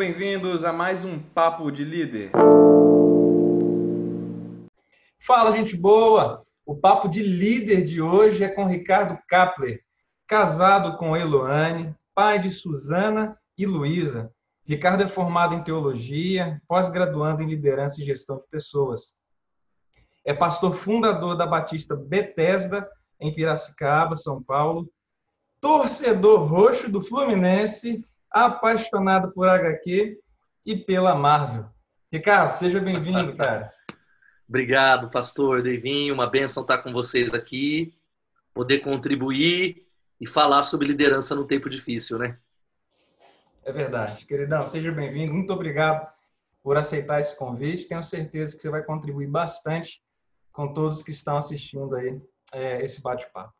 bem-vindos a mais um Papo de Líder. Fala, gente boa! O Papo de Líder de hoje é com Ricardo Kapler, casado com Eloane, pai de Suzana e Luísa. Ricardo é formado em teologia, pós-graduando em liderança e gestão de pessoas. É pastor fundador da Batista Bethesda, em Piracicaba, São Paulo. Torcedor roxo do Fluminense, apaixonado por HQ e pela Marvel. Ricardo, seja bem-vindo, cara. Obrigado, pastor Devinho. Uma benção estar com vocês aqui, poder contribuir e falar sobre liderança no tempo difícil, né? É verdade. Queridão, seja bem-vindo. Muito obrigado por aceitar esse convite. Tenho certeza que você vai contribuir bastante com todos que estão assistindo aí é, esse bate-papo.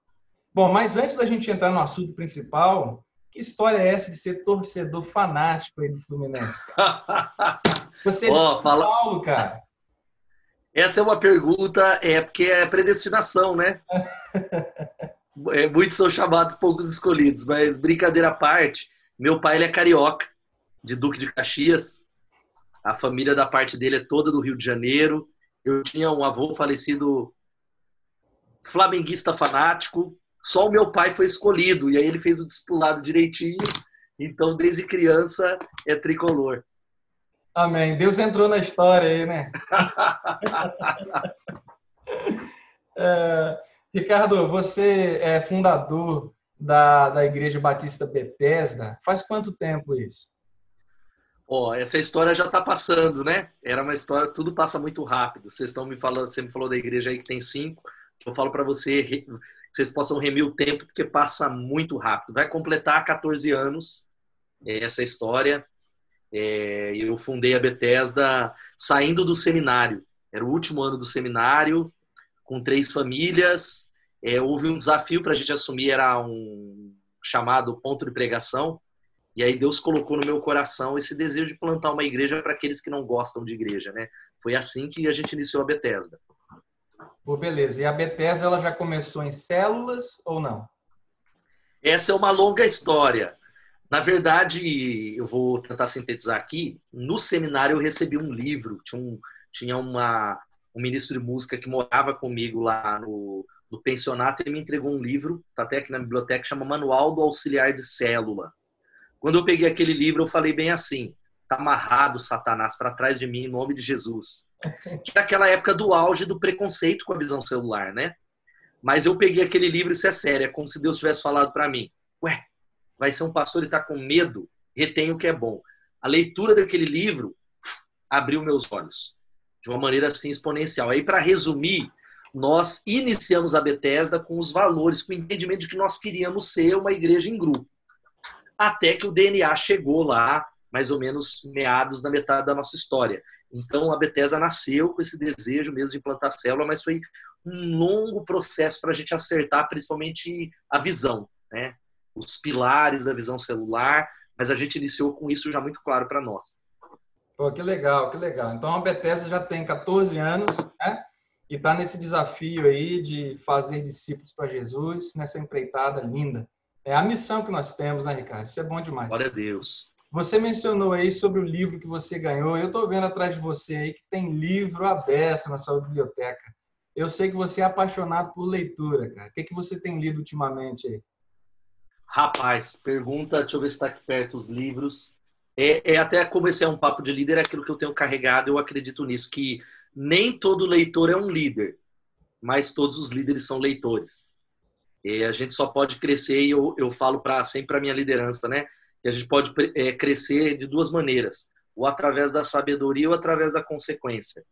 Bom, mas antes da gente entrar no assunto principal, que história é essa de ser torcedor fanático aí do Fluminense? Você é oh, fala... Paulo, cara. Essa é uma pergunta, é porque é predestinação, né? é, muitos são chamados, poucos escolhidos, mas brincadeira à parte, meu pai ele é carioca, de Duque de Caxias. A família da parte dele é toda do Rio de Janeiro. Eu tinha um avô falecido flamenguista fanático. Só o meu pai foi escolhido e aí ele fez o discipulado direitinho. Então, desde criança é tricolor. Amém. Deus entrou na história aí, né? é, Ricardo, você é fundador da, da Igreja Batista Bethesda. Faz quanto tempo isso? Ó, oh, essa história já está passando, né? Era uma história, tudo passa muito rápido. Vocês estão me falando, você me falou da igreja aí que tem cinco. Eu falo para você que vocês possam remir o tempo, porque passa muito rápido. Vai completar 14 anos é, essa história. É, eu fundei a Bethesda saindo do seminário. Era o último ano do seminário, com três famílias. É, houve um desafio para a gente assumir, era um chamado ponto de pregação. E aí Deus colocou no meu coração esse desejo de plantar uma igreja para aqueles que não gostam de igreja, né? Foi assim que a gente iniciou a Bethesda. Pô, beleza. E a Bethesda ela já começou em células ou não? Essa é uma longa história. Na verdade, eu vou tentar sintetizar aqui. No seminário eu recebi um livro, tinha, um, tinha uma, um ministro de música que morava comigo lá no, no pensionato, ele me entregou um livro, está até aqui na biblioteca, chama Manual do Auxiliar de Célula. Quando eu peguei aquele livro, eu falei bem assim: tá amarrado, Satanás, para trás de mim, em nome de Jesus. Que era aquela época do auge do preconceito com a visão celular, né? Mas eu peguei aquele livro, isso é sério, é como se Deus tivesse falado para mim: Ué, vai ser um pastor e está com medo, retém o que é bom. A leitura daquele livro abriu meus olhos de uma maneira assim exponencial. Aí, para resumir, nós iniciamos a Bethesda com os valores, com o entendimento de que nós queríamos ser uma igreja em grupo. Até que o DNA chegou lá, mais ou menos meados da metade da nossa história. Então, a Bethesda nasceu com esse desejo mesmo de implantar célula, mas foi um longo processo para a gente acertar, principalmente a visão. Né? os pilares da visão celular, mas a gente iniciou com isso já muito claro para nós. Pô, que legal, que legal. Então a Bethesda já tem 14 anos, né? E está nesse desafio aí de fazer discípulos para Jesus, nessa empreitada linda. É a missão que nós temos, né, Ricardo? Isso é bom demais. Glória a Deus. Você mencionou aí sobre o livro que você ganhou. Eu estou vendo atrás de você aí que tem livro aberto na sua biblioteca. Eu sei que você é apaixonado por leitura, cara. O que, que você tem lido ultimamente aí? Rapaz, pergunta, deixa eu ver se está aqui perto os livros. É, é, até como esse é um papo de líder, é aquilo que eu tenho carregado, eu acredito nisso, que nem todo leitor é um líder, mas todos os líderes são leitores. E a gente só pode crescer, e eu, eu falo para sempre para minha liderança, né? Que a gente pode é, crescer de duas maneiras, ou através da sabedoria ou através da consequência.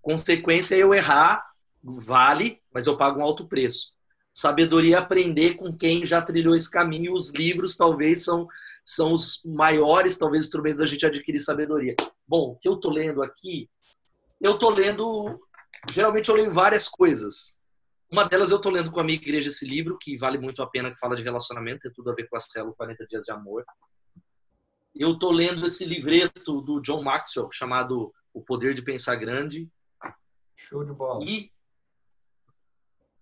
Consequência é eu errar, vale, mas eu pago um alto preço. Sabedoria é aprender com quem já trilhou esse caminho. Os livros talvez são, são os maiores, talvez, instrumentos da gente adquirir sabedoria. Bom, o que eu estou lendo aqui, eu estou lendo. Geralmente eu leio várias coisas. Uma delas eu estou lendo com a minha igreja esse livro, que vale muito a pena, que fala de relacionamento, tem tudo a ver com a célula 40 Dias de Amor. Eu estou lendo esse livreto do John Maxwell, chamado O Poder de Pensar Grande. Show de bola. E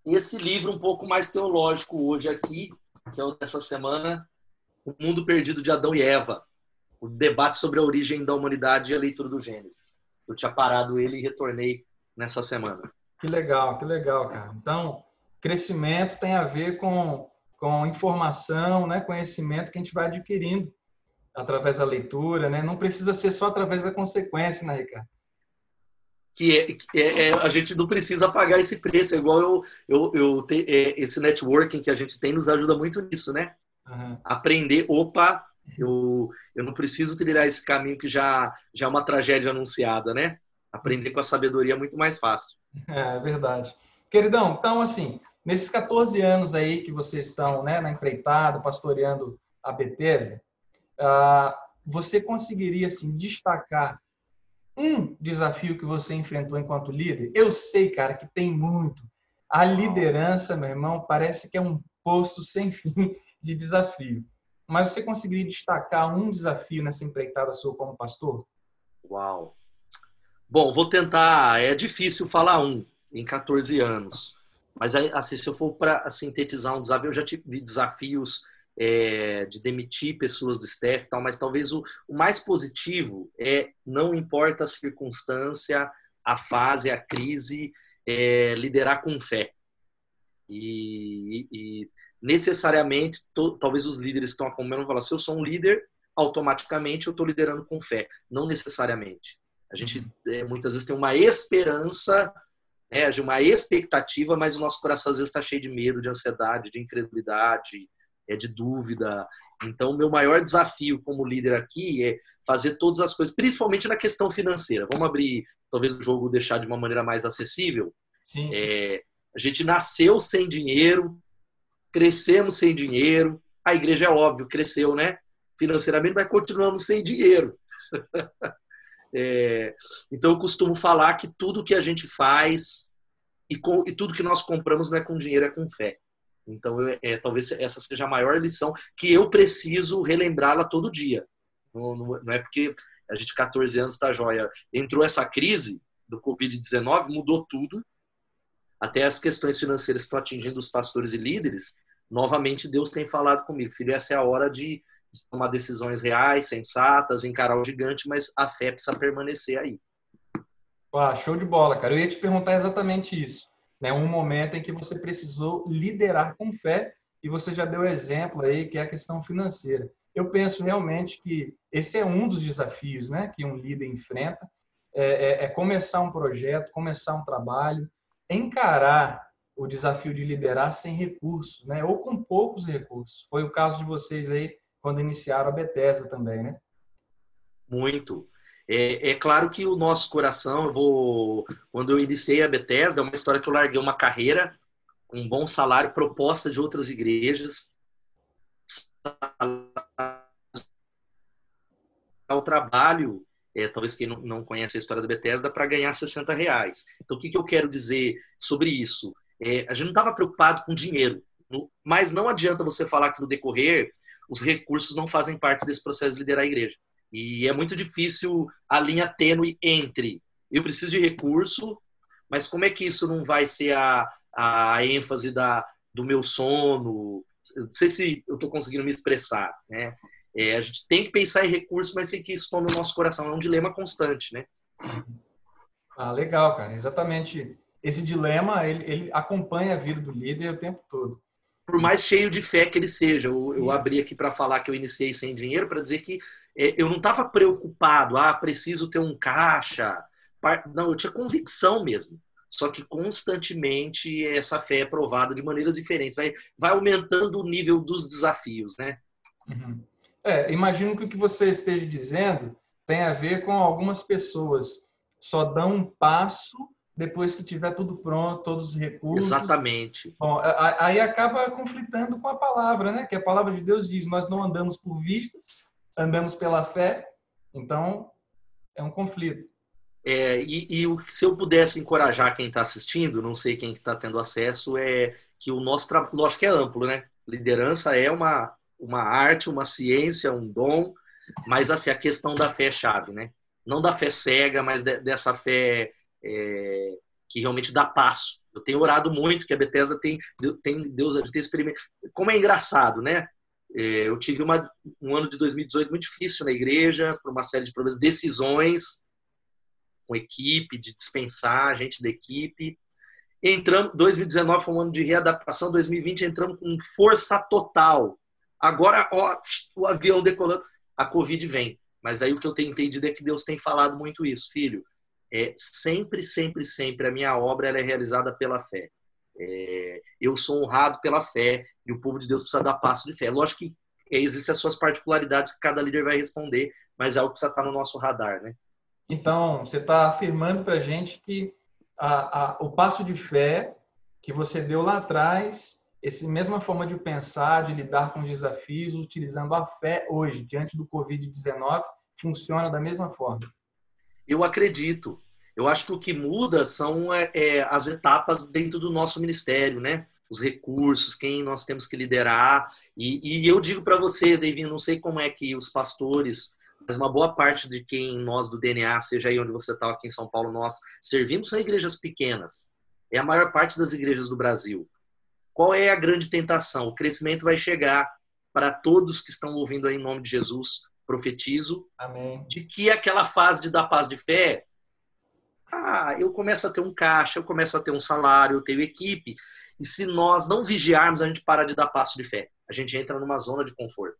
esse livro um pouco mais teológico hoje aqui, que é o dessa semana, O Mundo Perdido de Adão e Eva. o debate sobre a origem da humanidade e a leitura do Gênesis. Eu tinha parado ele e retornei nessa semana. Que legal, que legal, cara. Então, crescimento tem a ver com, com informação, né, conhecimento que a gente vai adquirindo através da leitura, né? Não precisa ser só através da consequência, né, Ricardo? Que é, é, é a gente não precisa pagar esse preço, é igual eu, eu, eu te, é, esse networking que a gente tem nos ajuda muito nisso, né? Uhum. Aprender, opa, eu, eu não preciso trilhar esse caminho que já, já é uma tragédia anunciada, né? Aprender com a sabedoria é muito mais fácil. É, é verdade. Queridão, então, assim, nesses 14 anos aí que vocês estão né, na empreitada, pastoreando a Bethesda, uh, você conseguiria, assim, destacar um desafio que você enfrentou enquanto líder? Eu sei, cara, que tem muito. A liderança, meu irmão, parece que é um poço sem fim de desafio. Mas você conseguiria destacar um desafio nessa empreitada sua como pastor? Uau! Bom, vou tentar. É difícil falar um em 14 anos. Mas, assim, se eu for para sintetizar um desafio, eu já tive desafios é, de demitir pessoas do staff tal, mas talvez o, o, mais positivo é não importa a circunstância, a fase, a crise, é, liderar com fé. E, e necessariamente, to, talvez os líderes estão acompanhando falar, se eu sou um líder, automaticamente eu estou liderando com fé. Não necessariamente. A gente é, muitas vezes tem uma esperança, né, uma expectativa, mas o nosso coração às vezes está cheio de medo, de ansiedade, de incredulidade, é de dúvida. Então, o meu maior desafio como líder aqui é fazer todas as coisas, principalmente na questão financeira. Vamos abrir, talvez o jogo deixar de uma maneira mais acessível. Sim. É, a gente nasceu sem dinheiro, crescemos sem dinheiro. A igreja é óbvio, cresceu, né? Financeiramente, mas continuamos sem dinheiro. é, então, eu costumo falar que tudo que a gente faz e, com, e tudo que nós compramos não é com dinheiro, é com fé. Então, eu, é, talvez essa seja a maior lição que eu preciso relembrá-la todo dia. Não, não, não, é porque a gente, 14 anos, está joia. Entrou essa crise do Covid-19, mudou tudo. Até as questões financeiras estão atingindo os pastores e líderes. Novamente, Deus tem falado comigo, filho, essa é a hora de tomar decisões reais, sensatas, encarar o gigante, mas a fé precisa permanecer aí. Ah, show de bola, cara. Eu ia te perguntar exatamente isso né, um momento em que você precisou liderar com fé e você já deu exemplo aí que é a questão financeira. Eu penso realmente que esse é um dos desafios, né, que um líder enfrenta, é, é, é começar um projeto, começar um trabalho, encarar o desafio de liderar sem recursos, né, ou com poucos recursos. Foi o caso de vocês aí quando iniciaram a Bethesda também, né? Muito. É, é, claro que o nosso coração, eu vou, quando eu iniciei a Bethesda, é uma história que eu larguei uma carreira um bom salário, proposta de outras igrejas, o trabalho, é, talvez quem não, não conhece a história da Bethesda, para ganhar 60 reais. Então, o que, que eu quero dizer sobre isso? É, a gente não estava preocupado com dinheiro, mas não adianta você falar que no decorrer os recursos não fazem parte desse processo de liderar a igreja. E é muito difícil a linha tênue entre eu preciso de recurso, mas como é que isso não vai ser a, a ênfase da, do meu sono? Não sei se eu estou conseguindo me expressar. Né? É, a gente tem que pensar em recursos, mas sem que isso tome o nosso coração. É um dilema constante. Né? Ah, legal, cara. Exatamente. Esse dilema, ele, ele acompanha a vida do líder o tempo todo por mais cheio de fé que ele seja. Eu, eu abri aqui para falar que eu iniciei sem dinheiro, para dizer que é, eu não estava preocupado, ah, preciso ter um caixa. Não, eu tinha convicção mesmo. Só que constantemente essa fé é provada de maneiras diferentes. Vai, vai aumentando o nível dos desafios, né? Uhum. É, imagino que o que você esteja dizendo tem a ver com algumas pessoas só dão um passo depois que tiver tudo pronto, todos os recursos. Exatamente. Bom, aí acaba conflitando com a palavra, né? Que a palavra de Deus diz: nós não andamos por vistas, andamos pela fé. Então, é um conflito. É, e, e se eu pudesse encorajar quem está assistindo, não sei quem está tendo acesso, é que o nosso trabalho, lógico que é amplo, né? Liderança é uma, uma arte, uma ciência, um dom, mas assim, a questão da fé é chave, né? Não da fé cega, mas de, dessa fé é, que realmente dá passo. Eu tenho orado muito que a Bethesda tem, tem Deus tem experimentado. Como é engraçado, né? É, eu tive uma, um ano de 2018 muito difícil na igreja, por uma série de problemas, decisões com equipe, de dispensar gente da equipe. Entramos, 2019 foi um ano de readaptação, 2020 entramos com força total. Agora, ó, o avião decolando, a Covid vem. Mas aí o que eu tenho entendido é que Deus tem falado muito isso, filho. É, sempre, sempre, sempre a minha obra é realizada pela fé. É, eu sou honrado pela fé e o povo de Deus precisa dar passo de fé. Lógico que é, existem as suas particularidades que cada líder vai responder, mas é algo que precisa estar no nosso radar, né? Então, você está afirmando para a gente que a, a, o passo de fé que você deu lá atrás, essa mesma forma de pensar, de lidar com os desafios, utilizando a fé hoje, diante do Covid-19, funciona da mesma forma? Eu acredito. Eu acho que o que muda são é, é, as etapas dentro do nosso ministério, né? Os recursos, quem nós temos que liderar. E, e eu digo para você, David, não sei como é que os pastores mas uma boa parte de quem nós do DNA, seja aí onde você está aqui em São Paulo, nós servimos são igrejas pequenas. É a maior parte das igrejas do Brasil. Qual é a grande tentação? O crescimento vai chegar para todos que estão ouvindo aí em nome de Jesus. Profetizo Amém. de que aquela fase de dar paz de fé, ah, eu começo a ter um caixa, eu começo a ter um salário, eu tenho equipe. E se nós não vigiarmos, a gente para de dar passo de fé. A gente entra numa zona de conforto.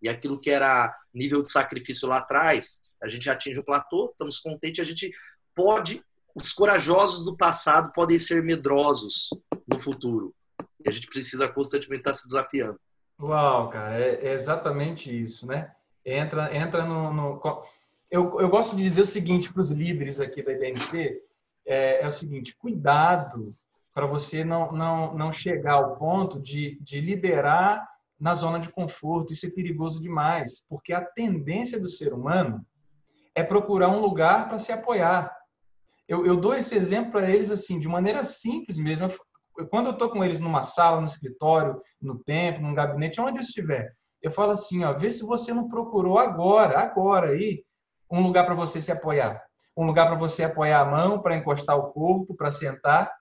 E aquilo que era nível de sacrifício lá atrás, a gente atinge o platô, estamos contentes, a gente pode, os corajosos do passado podem ser medrosos no futuro. E a gente precisa constantemente estar se desafiando. Uau, cara, é, é exatamente isso, né? Entra, entra no. no... Eu, eu gosto de dizer o seguinte para os líderes aqui da IBNC: é, é o seguinte, cuidado para você não, não, não chegar ao ponto de, de liderar na zona de conforto. Isso é perigoso demais, porque a tendência do ser humano é procurar um lugar para se apoiar. Eu, eu, dou esse exemplo para eles assim, de maneira simples mesmo. Quando eu estou com eles numa sala, no escritório, no templo, num gabinete, onde eu estiver, eu falo assim, ó, vê se você não procurou agora, agora aí, um lugar para você se apoiar. Um lugar para você apoiar a mão, para encostar o corpo, para sentar.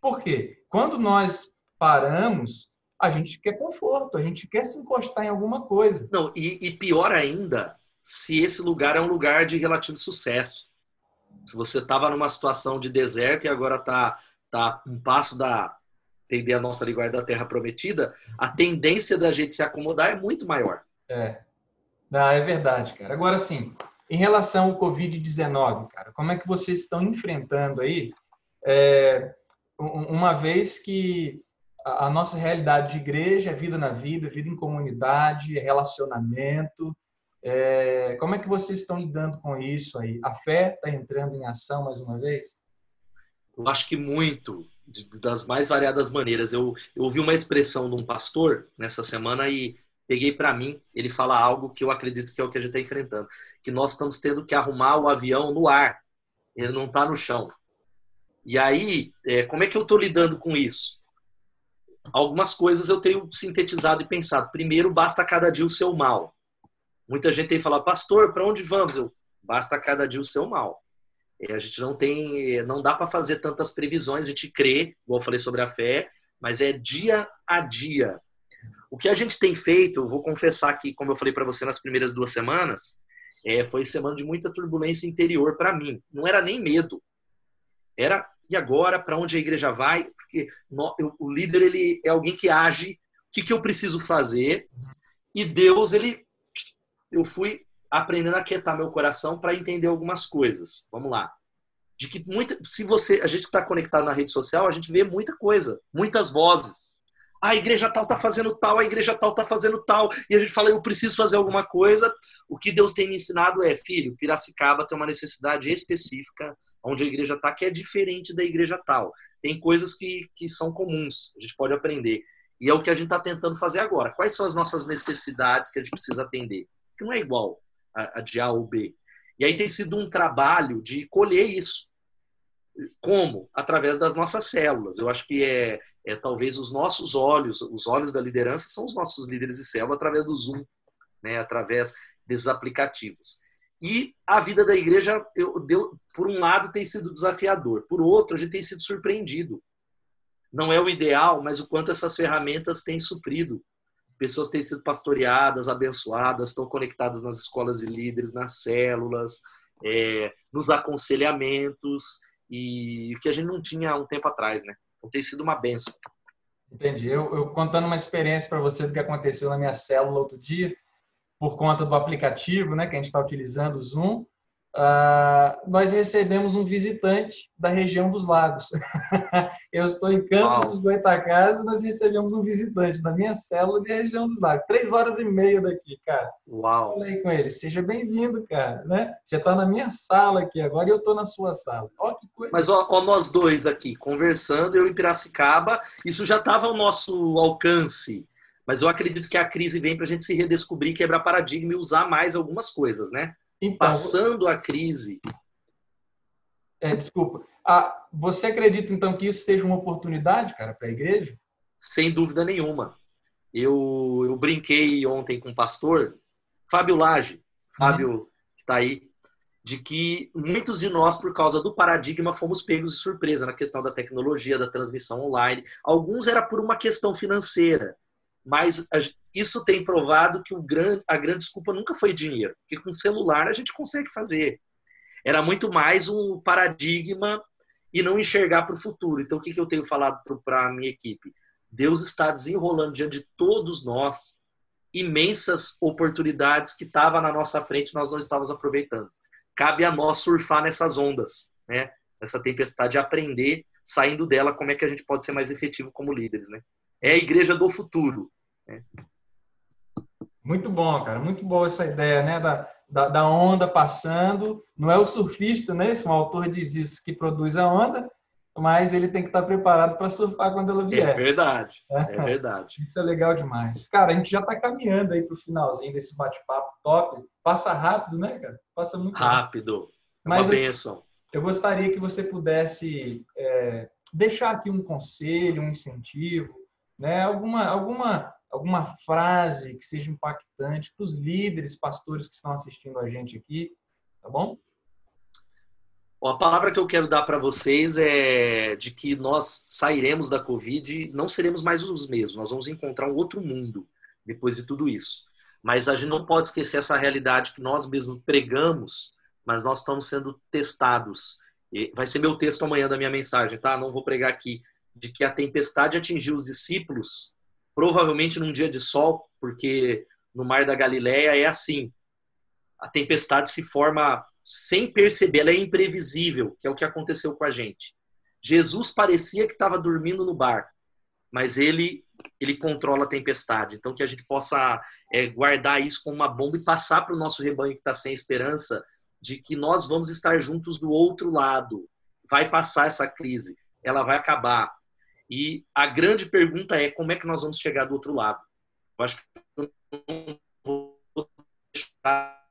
Por quê? Quando nós paramos a gente quer conforto, a gente quer se encostar em alguma coisa. Não, e, e pior ainda, se esse lugar é um lugar de relativo sucesso. Se você estava numa situação de deserto e agora está tá um passo da entender a nossa linguagem da terra prometida, a tendência da gente se acomodar é muito maior. É. Não, é verdade, cara. Agora sim, em relação ao Covid-19, cara, como é que vocês estão enfrentando aí? É, uma vez que a nossa realidade de igreja é vida na vida, vida em comunidade, é relacionamento. É, como é que vocês estão lidando com isso aí? A fé está entrando em ação mais uma vez? Eu acho que muito, das mais variadas maneiras. Eu, eu ouvi uma expressão de um pastor nessa semana e peguei para mim. Ele fala algo que eu acredito que é o que a gente está enfrentando: que nós estamos tendo que arrumar o avião no ar, ele não está no chão. E aí, é, como é que eu estou lidando com isso? algumas coisas eu tenho sintetizado e pensado. Primeiro, basta cada dia o seu mal. Muita gente tem falado, pastor, para onde vamos? Eu, basta cada dia o seu mal. É, a gente não tem, não dá para fazer tantas previsões, a gente crê, igual eu falei sobre a fé, mas é dia a dia. O que a gente tem feito, eu vou confessar que, como eu falei para você nas primeiras duas semanas, é, foi semana de muita turbulência interior para mim. Não era nem medo. Era, e agora, para onde a igreja vai? porque no, eu, o líder ele é alguém que age. O que, que eu preciso fazer? E Deus, ele, eu fui aprendendo a quietar meu coração para entender algumas coisas. Vamos lá. De que muita, se você, a gente está conectado na rede social, a gente vê muita coisa, muitas vozes a igreja tal está fazendo tal, a igreja tal está fazendo tal, e a gente fala, eu preciso fazer alguma coisa. O que Deus tem me ensinado é, filho, Piracicaba tem uma necessidade específica onde a igreja está, que é diferente da igreja tal. Tem coisas que, que são comuns, a gente pode aprender. E é o que a gente está tentando fazer agora. Quais são as nossas necessidades que a gente precisa atender? Que não é igual a, a de A ou B. E aí tem sido um trabalho de colher isso. Como? Através das nossas células. Eu acho que é, é talvez os nossos olhos, os olhos da liderança são os nossos líderes de célula através do Zoom, né? através desses aplicativos. E a vida da igreja, eu, deu, por um lado, tem sido desafiador, por outro, a gente tem sido surpreendido. Não é o ideal, mas o quanto essas ferramentas têm suprido. pessoas têm sido pastoreadas, abençoadas, estão conectadas nas escolas de líderes, nas células, é, nos aconselhamentos, e que a gente não tinha há um tempo atrás, né? Tem sido uma benção. Entendi. Eu, eu contando uma experiência para você do que aconteceu na minha célula outro dia, por conta do aplicativo, né, que a gente está utilizando, o Zoom, uh, nós recebemos um visitante da região dos lagos. eu estou em Campos Uau. dos Goitacazes, nós recebemos um visitante da minha célula de região dos lagos. Três horas e meia daqui, cara. Uau! Falei com ele, seja bem-vindo, cara. Né? Você está na minha sala aqui agora e eu estou na sua sala. Ó, que coisa. Mas ó, ó, nós dois aqui, conversando, eu em Piracicaba, isso já estava ao nosso alcance. Mas eu acredito que a crise vem para a gente se redescobrir, quebrar paradigma e usar mais algumas coisas, né? Então, Passando a crise. É, desculpa. Ah, você acredita então que isso seja uma oportunidade, cara, para a igreja? Sem dúvida nenhuma. Eu, eu brinquei ontem com o pastor Fábio Lage, Fábio uhum. que está aí, de que muitos de nós, por causa do paradigma, fomos pegos de surpresa na questão da tecnologia, da transmissão online. Alguns era por uma questão financeira, mas isso tem provado que grande, a grande desculpa nunca foi dinheiro, porque com celular a gente consegue fazer. Era muito mais um paradigma e não enxergar para o futuro. Então, o que, que eu tenho falado para a minha equipe? Deus está desenrolando diante de todos nós imensas oportunidades que estavam na nossa frente nós não estávamos aproveitando. Cabe a nós surfar nessas ondas, né? Essa tempestade aprender, saindo dela, como é que a gente pode ser mais efetivo como líderes, né? É a igreja do futuro. Né? Muito bom, cara. Muito boa essa ideia, né? Da, da, da, onda passando. Não é o surfista, né? Esse um autor diz isso, que produz a onda, mas ele tem que estar preparado para surfar quando ela vier. É verdade, é verdade. Isso é legal demais. Cara, a gente já está caminhando aí para o finalzinho desse bate-papo top. Passa rápido, né, cara? Passa muito rápido. rápido. É uma bênção. Eu gostaria que você pudesse é, deixar aqui um conselho, um incentivo, né? alguma, alguma alguma frase que seja impactante para os líderes, pastores que estão assistindo a gente aqui, tá bom? A palavra que eu quero dar para vocês é de que nós sairemos da Covid e não seremos mais os mesmos. Nós vamos encontrar um outro mundo depois de tudo isso. Mas a gente não pode esquecer essa realidade que nós mesmos pregamos, mas nós estamos sendo testados. Vai ser meu texto amanhã da minha mensagem, tá? Não vou pregar aqui. De que a tempestade atingiu os discípulos provavelmente num dia de sol, porque no Mar da Galileia é assim. A tempestade se forma sem perceber, ela é imprevisível, que é o que aconteceu com a gente. Jesus parecia que estava dormindo no bar, mas ele ele controla a tempestade. Então que a gente possa é, guardar isso como uma bomba e passar para o nosso rebanho que está sem esperança de que nós vamos estar juntos do outro lado. Vai passar essa crise, ela vai acabar. E a grande pergunta é como é que nós vamos chegar do outro lado? Eu acho que eu não vou deixar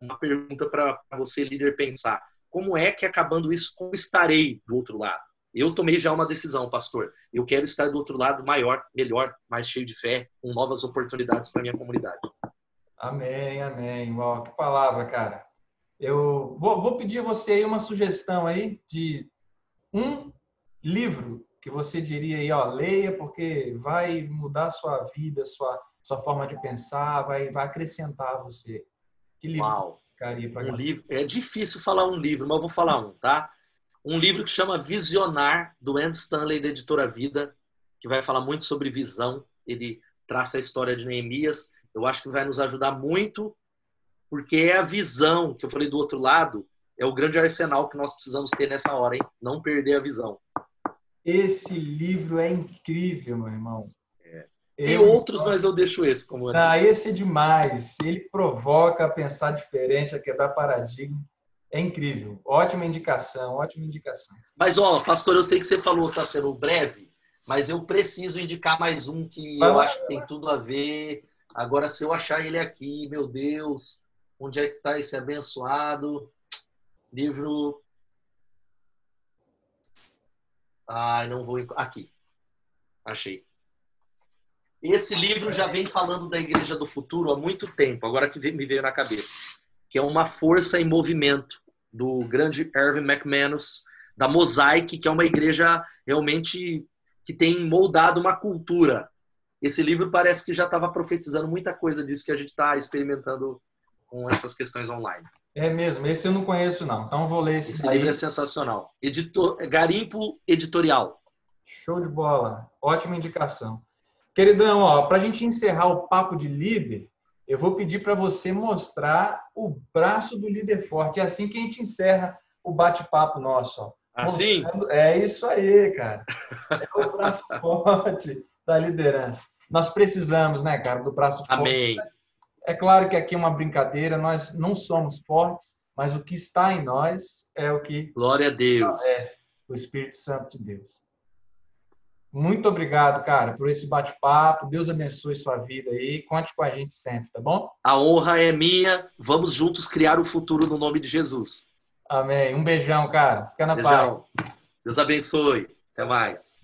uma pergunta para você, líder, pensar. Como é que acabando isso, como estarei do outro lado? Eu tomei já uma decisão, pastor. Eu quero estar do outro lado maior, melhor, mais cheio de fé, com novas oportunidades para minha comunidade. Amém, amém. Uau, que palavra, cara. Eu vou, vou pedir a você aí uma sugestão aí de um livro que você diria aí, ó, leia porque vai mudar a sua vida, sua sua forma de pensar, vai vai acrescentar a você. Que livro Uau. ficaria para um livro? É difícil falar um livro, mas eu vou falar um, tá? Um livro que chama Visionar do Andy Stanley da editora Vida, que vai falar muito sobre visão. Ele traça a história de Neemias. Eu acho que vai nos ajudar muito, porque é a visão que eu falei do outro lado, é o grande arsenal que nós precisamos ter nessa hora, hein? Não perder a visão. Esse livro é incrível, meu irmão. É. Tem outros, mas eu deixo esse como Ah, esse é demais. Ele provoca a pensar diferente, a quebrar paradigma. É incrível. Ótima indicação, ótima indicação. Mas, ó, pastor, eu sei que você falou que está sendo breve, mas eu preciso indicar mais um que Vai eu lá. acho que tem tudo a ver. Agora, se eu achar ele aqui, meu Deus, onde é que está esse abençoado? Livro Ai, não vou. Aqui. Achei. Esse livro já vem falando da Igreja do Futuro há muito tempo, agora que me veio na cabeça. Que é uma força em movimento do grande Irving McManus, da Mosaic, que é uma igreja realmente que tem moldado uma cultura. esse livro parece que já estava profetizando muita coisa disso que a gente está experimentando com essas questões online. É mesmo, esse eu não conheço não, então vou ler esse, Esse daí. livro é sensacional. Editor, Garimpo Editorial. Show de bola, ótima indicação. Queridão, ó, para a gente encerrar o papo de líder, eu vou pedir para você mostrar o braço do líder forte. É assim que a gente encerra o bate-papo nosso. Ó. Assim? É isso aí, cara. É o braço forte da liderança. Nós precisamos, né, cara, do braço forte. Amém. É claro que aqui é uma brincadeira, nós não somos fortes, mas o que está em nós é o que Glória a Deus. é o Espírito Santo de Deus. Muito obrigado, cara, por esse bate-papo. Deus abençoe sua vida aí. Conte com a gente sempre, tá bom? A honra é minha. Vamos juntos criar o futuro no nome de Jesus. Amém. Um beijão, cara. Fica na paz. Beijão. Deus abençoe. Até mais.